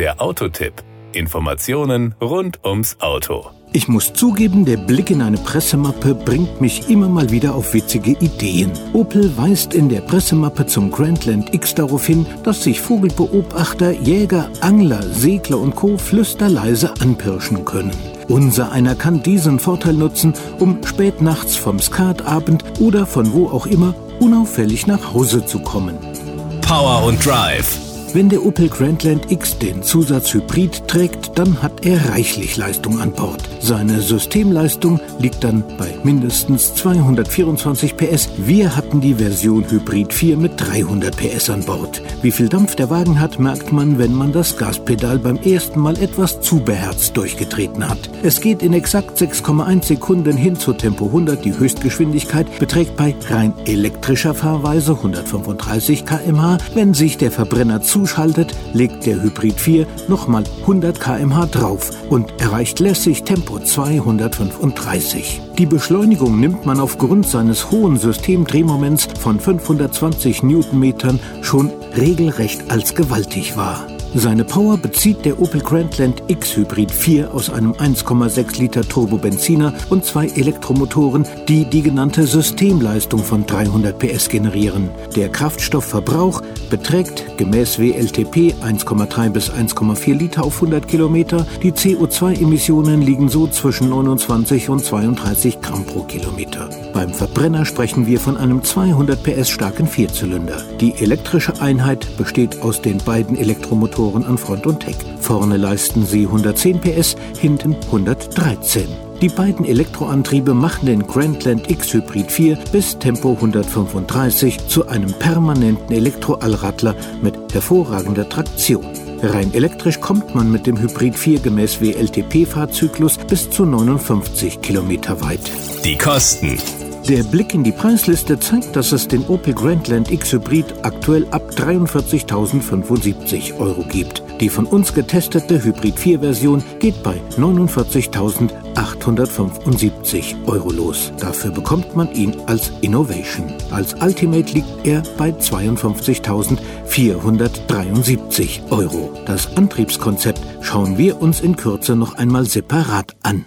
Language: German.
Der Autotipp. Informationen rund ums Auto. Ich muss zugeben, der Blick in eine Pressemappe bringt mich immer mal wieder auf witzige Ideen. Opel weist in der Pressemappe zum Grandland X darauf hin, dass sich Vogelbeobachter, Jäger, Angler, Segler und Co. flüsterleise anpirschen können. Unser einer kann diesen Vorteil nutzen, um spät nachts vom Skatabend oder von wo auch immer unauffällig nach Hause zu kommen. Power und Drive wenn der Opel Grandland X den Zusatz Hybrid trägt, dann hat er reichlich Leistung an Bord. Seine Systemleistung liegt dann bei mindestens 224 PS. Wir hatten die Version Hybrid 4 mit 300 PS an Bord. Wie viel Dampf der Wagen hat, merkt man, wenn man das Gaspedal beim ersten Mal etwas zu beherzt durchgetreten hat. Es geht in exakt 6,1 Sekunden hin zu Tempo 100. Die Höchstgeschwindigkeit beträgt bei rein elektrischer Fahrweise 135 km/h. Wenn sich der Verbrenner zu zuschaltet, legt der Hybrid 4 nochmal 100 km/h drauf und erreicht lässig Tempo 235. Die Beschleunigung nimmt man aufgrund seines hohen Systemdrehmoments von 520 Newtonmetern schon regelrecht als gewaltig wahr. Seine Power bezieht der Opel Grandland X Hybrid 4 aus einem 1,6 Liter Turbobenziner und zwei Elektromotoren, die die genannte Systemleistung von 300 PS generieren. Der Kraftstoffverbrauch beträgt gemäß WLTP 1,3 bis 1,4 Liter auf 100 Kilometer. Die CO2-Emissionen liegen so zwischen 29 und 32 Gramm pro Kilometer. Beim Verbrenner sprechen wir von einem 200 PS starken Vierzylinder. Die elektrische Einheit besteht aus den beiden Elektromotoren Motoren an Front und Heck. Vorne leisten sie 110 PS, hinten 113. Die beiden Elektroantriebe machen den Grandland X Hybrid 4 bis Tempo 135 zu einem permanenten Elektroallradler mit hervorragender Traktion. Rein elektrisch kommt man mit dem Hybrid 4 gemäß WLTP-Fahrzyklus bis zu 59 Kilometer weit. Die Kosten. Der Blick in die Preisliste zeigt, dass es den Opel Grandland X Hybrid aktuell ab 43.075 Euro gibt. Die von uns getestete Hybrid 4 Version geht bei 49.875 Euro los. Dafür bekommt man ihn als Innovation. Als Ultimate liegt er bei 52.473 Euro. Das Antriebskonzept schauen wir uns in Kürze noch einmal separat an.